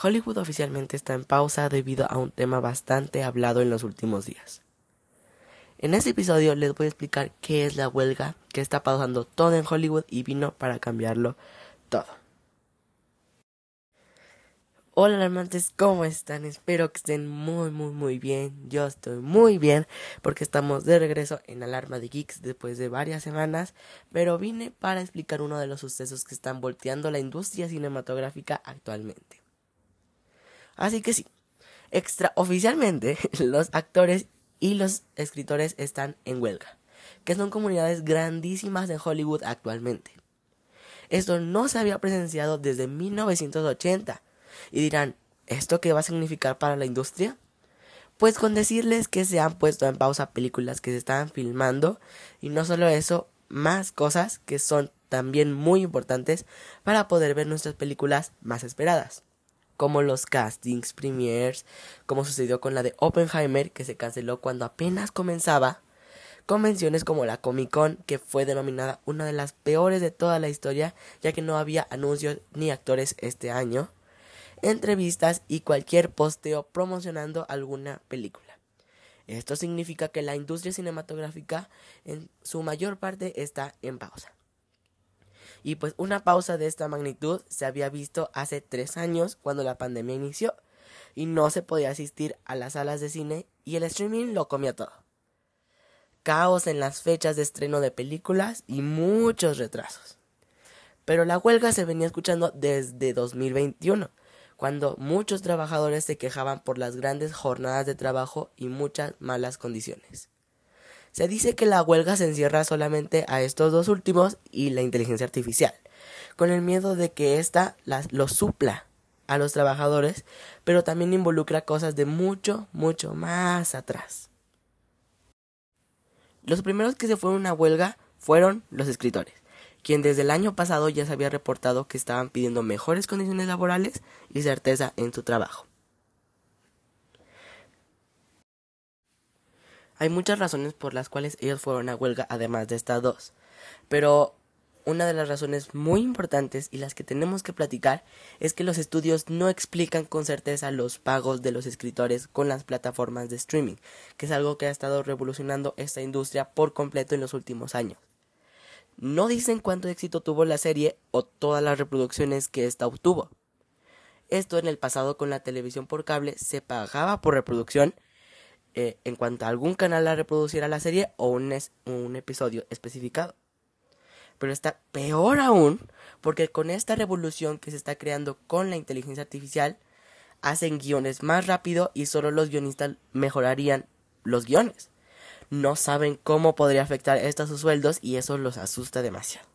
Hollywood oficialmente está en pausa debido a un tema bastante hablado en los últimos días. En este episodio les voy a explicar qué es la huelga que está pausando todo en Hollywood y vino para cambiarlo todo. Hola alarmantes, ¿cómo están? Espero que estén muy muy muy bien. Yo estoy muy bien porque estamos de regreso en Alarma de Geeks después de varias semanas, pero vine para explicar uno de los sucesos que están volteando la industria cinematográfica actualmente. Así que sí, extraoficialmente los actores y los escritores están en huelga, que son comunidades grandísimas en Hollywood actualmente. Esto no se había presenciado desde 1980 y dirán, ¿esto qué va a significar para la industria? Pues con decirles que se han puesto en pausa películas que se estaban filmando y no solo eso, más cosas que son también muy importantes para poder ver nuestras películas más esperadas, como los castings, premiers, como sucedió con la de Oppenheimer que se canceló cuando apenas comenzaba, convenciones como la Comic Con que fue denominada una de las peores de toda la historia ya que no había anuncios ni actores este año, entrevistas y cualquier posteo promocionando alguna película. Esto significa que la industria cinematográfica en su mayor parte está en pausa. Y pues una pausa de esta magnitud se había visto hace tres años cuando la pandemia inició y no se podía asistir a las salas de cine y el streaming lo comía todo. Caos en las fechas de estreno de películas y muchos retrasos. Pero la huelga se venía escuchando desde 2021 cuando muchos trabajadores se quejaban por las grandes jornadas de trabajo y muchas malas condiciones. Se dice que la huelga se encierra solamente a estos dos últimos y la inteligencia artificial, con el miedo de que ésta los supla a los trabajadores, pero también involucra cosas de mucho, mucho más atrás. Los primeros que se fueron a huelga fueron los escritores quien desde el año pasado ya se había reportado que estaban pidiendo mejores condiciones laborales y certeza en su trabajo. Hay muchas razones por las cuales ellos fueron a huelga además de estas dos, pero una de las razones muy importantes y las que tenemos que platicar es que los estudios no explican con certeza los pagos de los escritores con las plataformas de streaming, que es algo que ha estado revolucionando esta industria por completo en los últimos años. No dicen cuánto éxito tuvo la serie o todas las reproducciones que ésta obtuvo. Esto en el pasado con la televisión por cable se pagaba por reproducción eh, en cuanto algún canal la reproduciera la serie o un, un episodio especificado. Pero está peor aún porque con esta revolución que se está creando con la inteligencia artificial hacen guiones más rápido y solo los guionistas mejorarían los guiones no saben cómo podría afectar esto a sus sueldos y eso los asusta demasiado.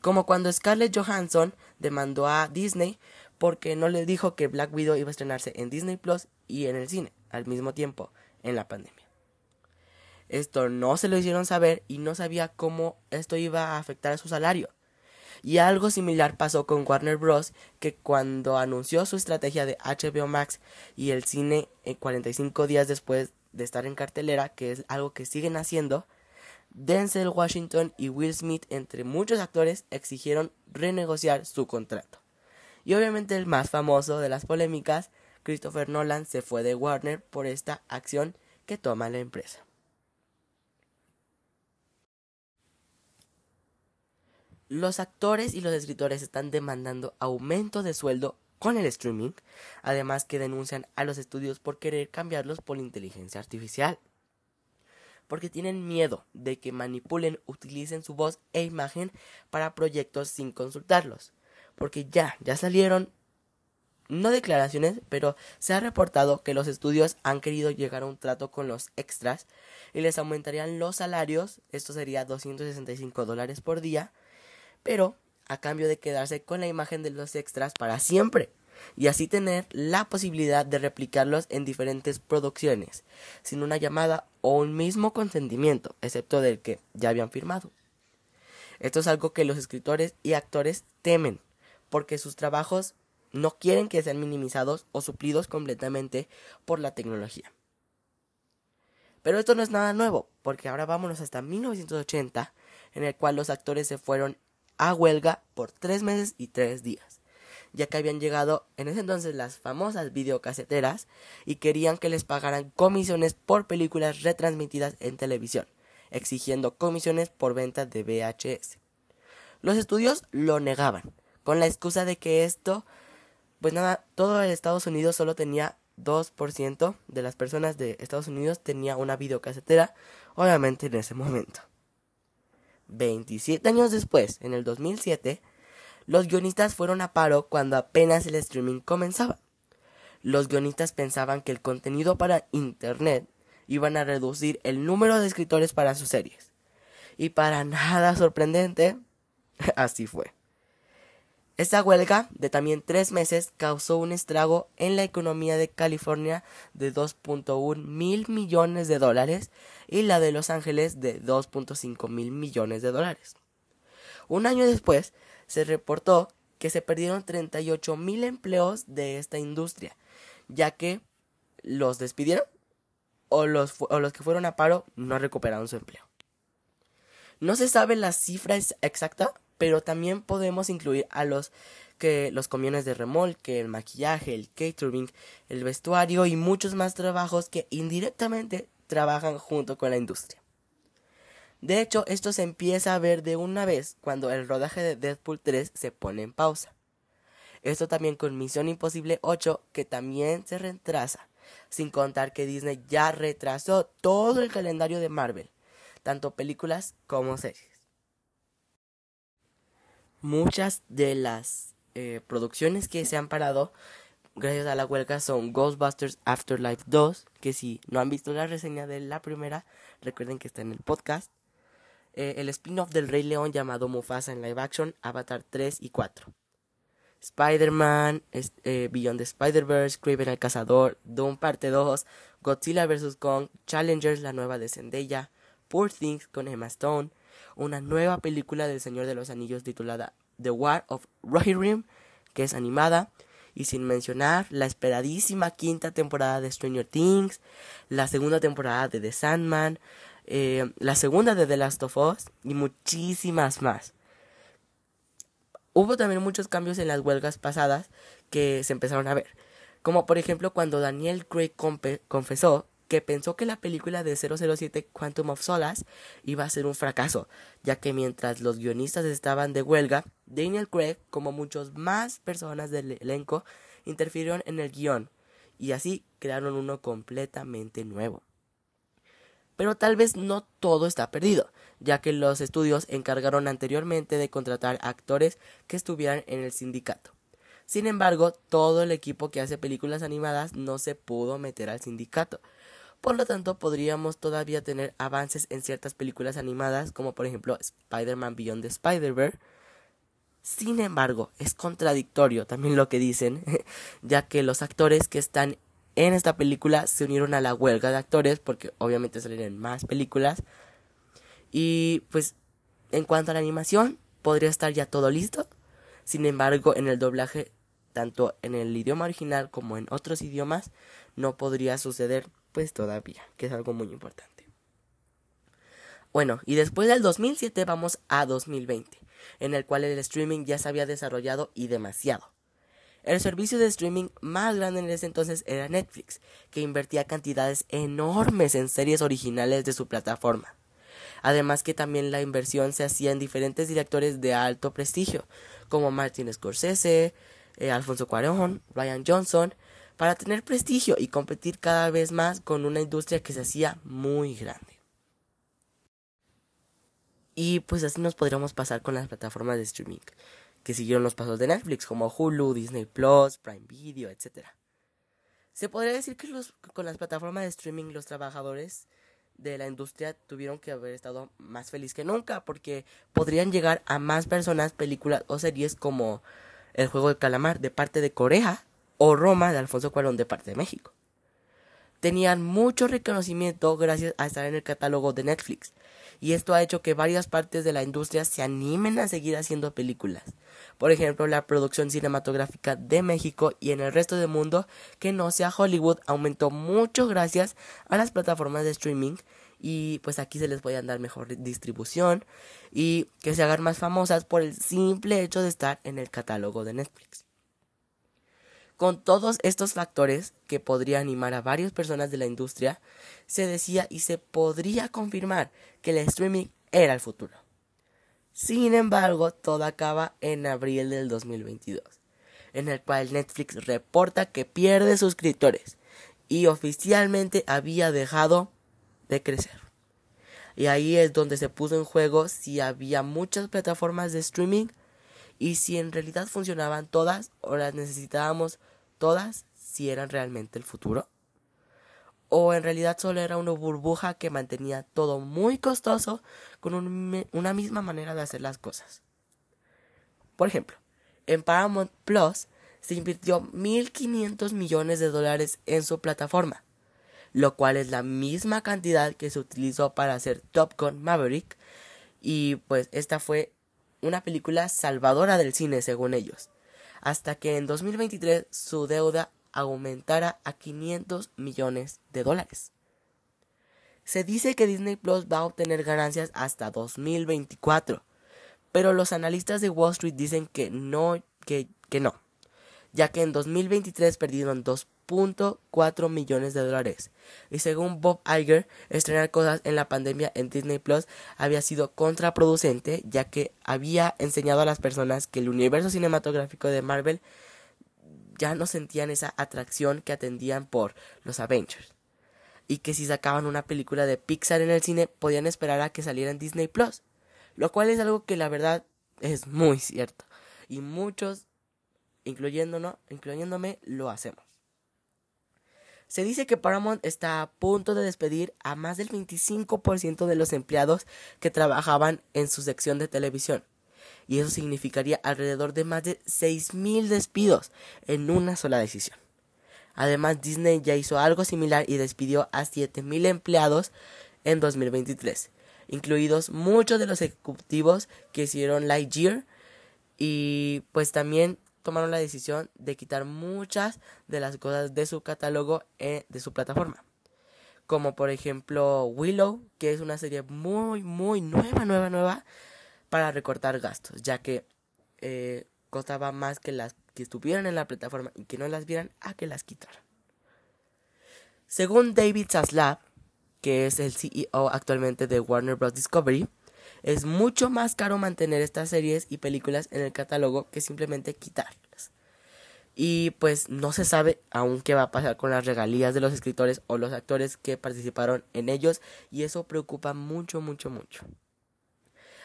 Como cuando Scarlett Johansson demandó a Disney porque no le dijo que Black Widow iba a estrenarse en Disney Plus y en el cine al mismo tiempo en la pandemia. Esto no se lo hicieron saber y no sabía cómo esto iba a afectar a su salario. Y algo similar pasó con Warner Bros. que cuando anunció su estrategia de HBO Max y el cine 45 días después de estar en cartelera, que es algo que siguen haciendo, Denzel Washington y Will Smith, entre muchos actores, exigieron renegociar su contrato. Y obviamente el más famoso de las polémicas, Christopher Nolan, se fue de Warner por esta acción que toma la empresa. Los actores y los escritores están demandando aumento de sueldo con el streaming, además que denuncian a los estudios por querer cambiarlos por inteligencia artificial. Porque tienen miedo de que manipulen, utilicen su voz e imagen para proyectos sin consultarlos. Porque ya, ya salieron, no declaraciones, pero se ha reportado que los estudios han querido llegar a un trato con los extras y les aumentarían los salarios, esto sería 265 dólares por día, pero a cambio de quedarse con la imagen de los extras para siempre y así tener la posibilidad de replicarlos en diferentes producciones, sin una llamada o un mismo consentimiento, excepto del que ya habían firmado. Esto es algo que los escritores y actores temen, porque sus trabajos no quieren que sean minimizados o suplidos completamente por la tecnología. Pero esto no es nada nuevo, porque ahora vámonos hasta 1980, en el cual los actores se fueron a huelga por tres meses y tres días. ya que habían llegado en ese entonces las famosas videocaseteras y querían que les pagaran comisiones por películas retransmitidas en televisión, exigiendo comisiones por venta de VHS. Los estudios lo negaban, con la excusa de que esto, pues nada, todo el Estados Unidos solo tenía 2% de las personas de Estados Unidos tenía una videocasetera, obviamente en ese momento. 27 años después, en el 2007, los guionistas fueron a paro cuando apenas el streaming comenzaba. Los guionistas pensaban que el contenido para Internet iban a reducir el número de escritores para sus series. Y para nada sorprendente, así fue. Esta huelga de también tres meses causó un estrago en la economía de California de 2.1 mil millones de dólares y la de Los Ángeles de 2.5 mil millones de dólares. Un año después se reportó que se perdieron 38 mil empleos de esta industria, ya que los despidieron o los, o los que fueron a paro no recuperaron su empleo. No se sabe la cifra exacta, pero también podemos incluir a los que los camiones de remolque, el maquillaje, el catering, el vestuario y muchos más trabajos que indirectamente trabajan junto con la industria. De hecho, esto se empieza a ver de una vez cuando el rodaje de Deadpool 3 se pone en pausa. Esto también con Misión Imposible 8 que también se retrasa, sin contar que Disney ya retrasó todo el calendario de Marvel, tanto películas como series. Muchas de las eh, producciones que se han parado gracias a la huelga son Ghostbusters Afterlife 2, que si no han visto la reseña de la primera, recuerden que está en el podcast. Eh, el spin-off del Rey León llamado Mufasa en live action, Avatar 3 y 4. Spider-Man, eh, Beyond the Spider-Verse, Craven el Cazador, Doom Parte 2, Godzilla vs. Kong, Challengers, la nueva de Zendaya, Poor Things con Emma Stone, una nueva película del Señor de los Anillos titulada The War of Rohirrim, que es animada, y sin mencionar la esperadísima quinta temporada de Stranger Things, la segunda temporada de The Sandman, eh, la segunda de The Last of Us y muchísimas más. Hubo también muchos cambios en las huelgas pasadas que se empezaron a ver, como por ejemplo cuando Daniel Craig confesó que pensó que la película de 007 Quantum of Solace iba a ser un fracaso, ya que mientras los guionistas estaban de huelga, Daniel Craig, como muchas más personas del elenco, interfirieron en el guion, y así crearon uno completamente nuevo. Pero tal vez no todo está perdido, ya que los estudios encargaron anteriormente de contratar actores que estuvieran en el sindicato. Sin embargo, todo el equipo que hace películas animadas no se pudo meter al sindicato, por lo tanto, podríamos todavía tener avances en ciertas películas animadas, como por ejemplo Spider-Man Beyond the Spider-Verse. Sin embargo, es contradictorio también lo que dicen, ya que los actores que están en esta película se unieron a la huelga de actores porque obviamente salen más películas. Y pues en cuanto a la animación, podría estar ya todo listo. Sin embargo, en el doblaje, tanto en el idioma original como en otros idiomas, no podría suceder pues todavía, que es algo muy importante. Bueno, y después del 2007 vamos a 2020, en el cual el streaming ya se había desarrollado y demasiado. El servicio de streaming más grande en ese entonces era Netflix, que invertía cantidades enormes en series originales de su plataforma. Además que también la inversión se hacía en diferentes directores de alto prestigio, como Martin Scorsese, eh, Alfonso Cuarón, Ryan Johnson, para tener prestigio y competir cada vez más con una industria que se hacía muy grande. Y pues así nos podríamos pasar con las plataformas de streaming que siguieron los pasos de Netflix, como Hulu, Disney Plus, Prime Video, etc. Se podría decir que con las plataformas de streaming los trabajadores de la industria tuvieron que haber estado más felices que nunca, porque podrían llegar a más personas, películas o series como El juego del calamar de parte de Corea, o Roma de Alfonso Cuarón de parte de México. Tenían mucho reconocimiento gracias a estar en el catálogo de Netflix, y esto ha hecho que varias partes de la industria se animen a seguir haciendo películas. Por ejemplo, la producción cinematográfica de México y en el resto del mundo que no sea Hollywood aumentó mucho gracias a las plataformas de streaming y pues aquí se les puede dar mejor distribución y que se hagan más famosas por el simple hecho de estar en el catálogo de Netflix. Con todos estos factores que podría animar a varias personas de la industria, se decía y se podría confirmar que el streaming era el futuro. Sin embargo, todo acaba en abril del 2022, en el cual Netflix reporta que pierde suscriptores y oficialmente había dejado de crecer. Y ahí es donde se puso en juego si había muchas plataformas de streaming y si en realidad funcionaban todas o las necesitábamos todas si eran realmente el futuro. O en realidad solo era una burbuja que mantenía todo muy costoso con una misma manera de hacer las cosas. Por ejemplo, en Paramount Plus se invirtió 1.500 millones de dólares en su plataforma, lo cual es la misma cantidad que se utilizó para hacer Top Gun Maverick, y pues esta fue una película salvadora del cine según ellos, hasta que en 2023 su deuda aumentara a 500 millones de dólares. Se dice que Disney Plus va a obtener ganancias hasta 2024, pero los analistas de Wall Street dicen que no, que, no, ya que en 2023 perdieron 2.4 millones de dólares. Y según Bob Iger, estrenar cosas en la pandemia en Disney Plus había sido contraproducente, ya que había enseñado a las personas que el universo cinematográfico de Marvel ya no sentían esa atracción que atendían por los Avengers. Y que si sacaban una película de Pixar en el cine podían esperar a que saliera en Disney Plus. Lo cual es algo que la verdad es muy cierto. Y muchos incluyéndonos, incluyéndome, lo hacemos. Se dice que Paramount está a punto de despedir a más del 25% de los empleados que trabajaban en su sección de televisión. Y eso significaría alrededor de más de 6.000 despidos en una sola decisión. Además, Disney ya hizo algo similar y despidió a 7.000 empleados en 2023, incluidos muchos de los ejecutivos que hicieron Lightyear y pues también tomaron la decisión de quitar muchas de las cosas de su catálogo eh, de su plataforma. Como por ejemplo Willow, que es una serie muy, muy nueva, nueva, nueva para recortar gastos, ya que eh, costaba más que las que estuvieran en la plataforma y que no las vieran a que las quitaran. Según David Zaslav, que es el CEO actualmente de Warner Bros. Discovery, es mucho más caro mantener estas series y películas en el catálogo que simplemente quitarlas. Y pues no se sabe aún qué va a pasar con las regalías de los escritores o los actores que participaron en ellos y eso preocupa mucho, mucho, mucho.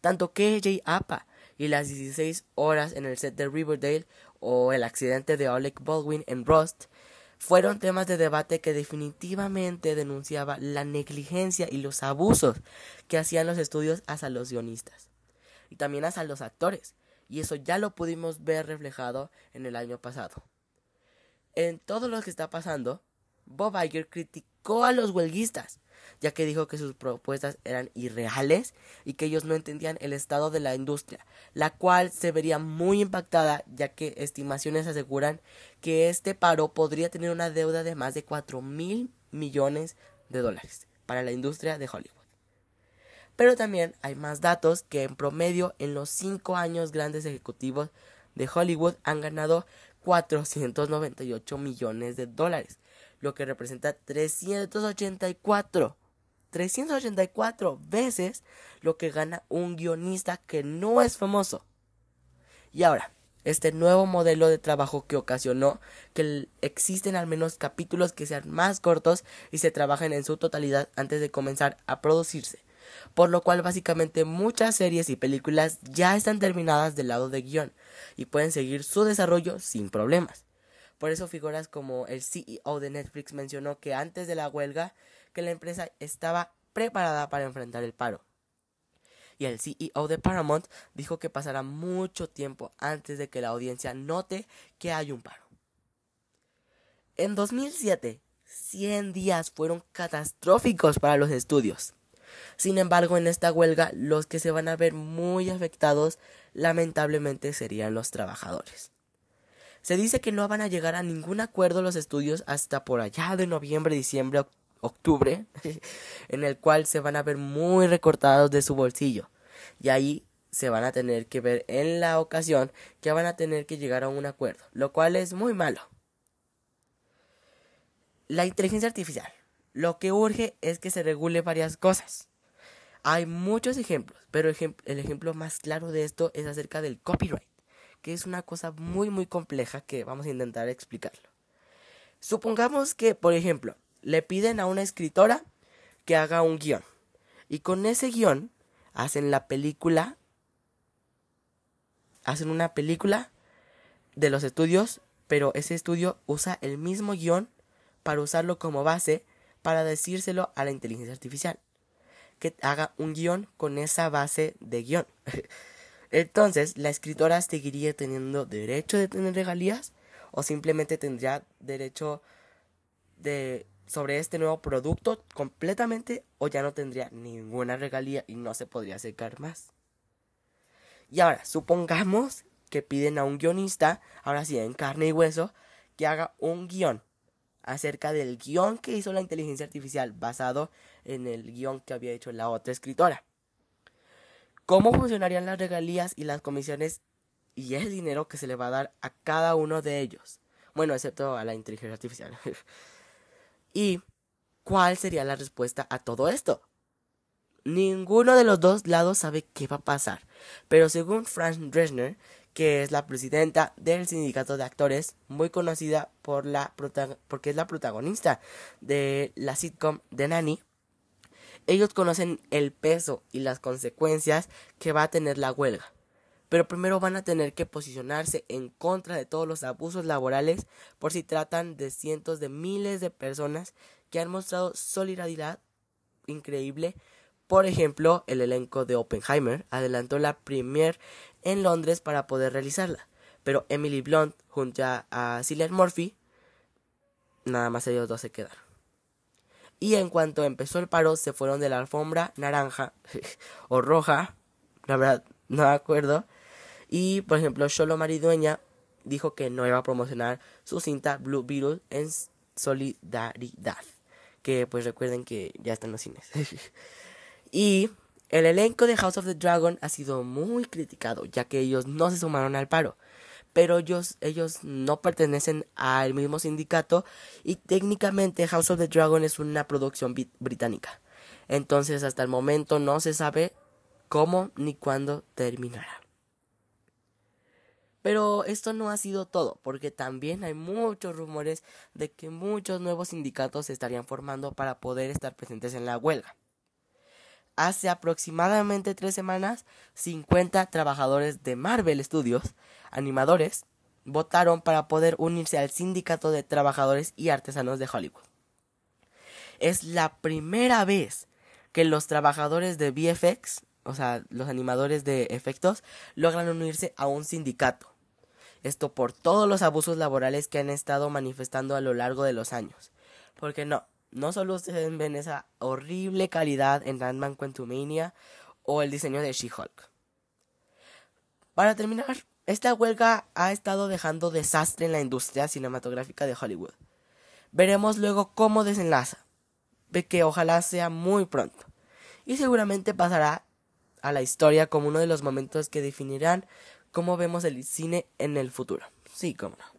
Tanto KJ Apa y las 16 horas en el set de Riverdale o el accidente de Alec Baldwin en Rust fueron temas de debate que definitivamente denunciaba la negligencia y los abusos que hacían los estudios hacia los guionistas y también hacia los actores, y eso ya lo pudimos ver reflejado en el año pasado. En todo lo que está pasando, Bob Iger criticó a los huelguistas, ya que dijo que sus propuestas eran irreales y que ellos no entendían el estado de la industria, la cual se vería muy impactada, ya que estimaciones aseguran que este paro podría tener una deuda de más de 4 mil millones de dólares para la industria de Hollywood. Pero también hay más datos que en promedio en los 5 años grandes ejecutivos de Hollywood han ganado 498 millones de dólares, lo que representa 384 384 veces lo que gana un guionista que no es famoso. Y ahora, este nuevo modelo de trabajo que ocasionó que existen al menos capítulos que sean más cortos y se trabajen en su totalidad antes de comenzar a producirse. Por lo cual básicamente muchas series y películas ya están terminadas del lado de guion y pueden seguir su desarrollo sin problemas. Por eso figuras como el CEO de Netflix mencionó que antes de la huelga que la empresa estaba preparada para enfrentar el paro. Y el CEO de Paramount dijo que pasará mucho tiempo antes de que la audiencia note que hay un paro. En 2007, 100 días fueron catastróficos para los estudios. Sin embargo, en esta huelga, los que se van a ver muy afectados lamentablemente serían los trabajadores. Se dice que no van a llegar a ningún acuerdo los estudios hasta por allá de noviembre, diciembre, octubre, en el cual se van a ver muy recortados de su bolsillo. Y ahí se van a tener que ver en la ocasión que van a tener que llegar a un acuerdo, lo cual es muy malo. La inteligencia artificial. Lo que urge es que se regule varias cosas. Hay muchos ejemplos, pero el ejemplo más claro de esto es acerca del copyright, que es una cosa muy muy compleja que vamos a intentar explicarlo. Supongamos que, por ejemplo, le piden a una escritora que haga un guion, y con ese guion hacen la película, hacen una película de los estudios, pero ese estudio usa el mismo guion para usarlo como base para decírselo a la inteligencia artificial que haga un guion con esa base de guion. Entonces, la escritora seguiría teniendo derecho de tener regalías o simplemente tendría derecho de sobre este nuevo producto completamente o ya no tendría ninguna regalía y no se podría acercar más. Y ahora, supongamos que piden a un guionista, ahora sí en carne y hueso, que haga un guion acerca del guion que hizo la inteligencia artificial basado en el guion que había hecho la otra escritora. ¿Cómo funcionarían las regalías y las comisiones y el dinero que se le va a dar a cada uno de ellos? Bueno, excepto a la inteligencia artificial. ¿Y cuál sería la respuesta a todo esto? Ninguno de los dos lados sabe qué va a pasar, pero según Franz Dresner, que es la presidenta del sindicato de actores, muy conocida por la porque es la protagonista de la sitcom de Nanny. Ellos conocen el peso y las consecuencias que va a tener la huelga. Pero primero van a tener que posicionarse en contra de todos los abusos laborales por si tratan de cientos de miles de personas que han mostrado solidaridad increíble por ejemplo, el elenco de Oppenheimer adelantó la premier en Londres para poder realizarla, pero Emily Blunt junto a Cillian Murphy, nada más ellos dos se quedaron. Y en cuanto empezó el paro, se fueron de la alfombra naranja o roja, la verdad no me acuerdo. Y por ejemplo, Solo Maridueña dijo que no iba a promocionar su cinta Blue Beetle en solidaridad. Que pues recuerden que ya están los cines. Y el elenco de House of the Dragon ha sido muy criticado, ya que ellos no se sumaron al paro. Pero ellos, ellos no pertenecen al mismo sindicato y técnicamente House of the Dragon es una producción británica. Entonces hasta el momento no se sabe cómo ni cuándo terminará. Pero esto no ha sido todo, porque también hay muchos rumores de que muchos nuevos sindicatos se estarían formando para poder estar presentes en la huelga. Hace aproximadamente tres semanas, 50 trabajadores de Marvel Studios, animadores, votaron para poder unirse al Sindicato de Trabajadores y Artesanos de Hollywood. Es la primera vez que los trabajadores de VFX, o sea, los animadores de efectos, logran unirse a un sindicato. Esto por todos los abusos laborales que han estado manifestando a lo largo de los años. Porque no, no solo ustedes ven esa horrible calidad en Ant-Man Quantumania o el diseño de She-Hulk. Para terminar, esta huelga ha estado dejando desastre en la industria cinematográfica de Hollywood. Veremos luego cómo desenlaza, de que ojalá sea muy pronto, y seguramente pasará a la historia como uno de los momentos que definirán cómo vemos el cine en el futuro. Sí, cómo no.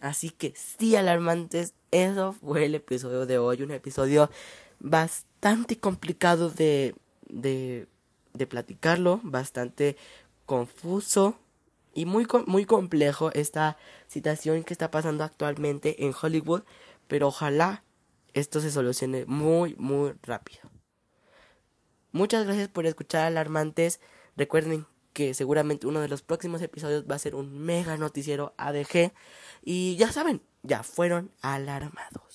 Así que sí, alarmantes, eso fue el episodio de hoy. Un episodio bastante complicado de, de, de platicarlo, bastante confuso y muy, muy complejo esta situación que está pasando actualmente en Hollywood. Pero ojalá esto se solucione muy, muy rápido. Muchas gracias por escuchar alarmantes. Recuerden que seguramente uno de los próximos episodios va a ser un mega noticiero ADG. Y ya saben, ya fueron alarmados.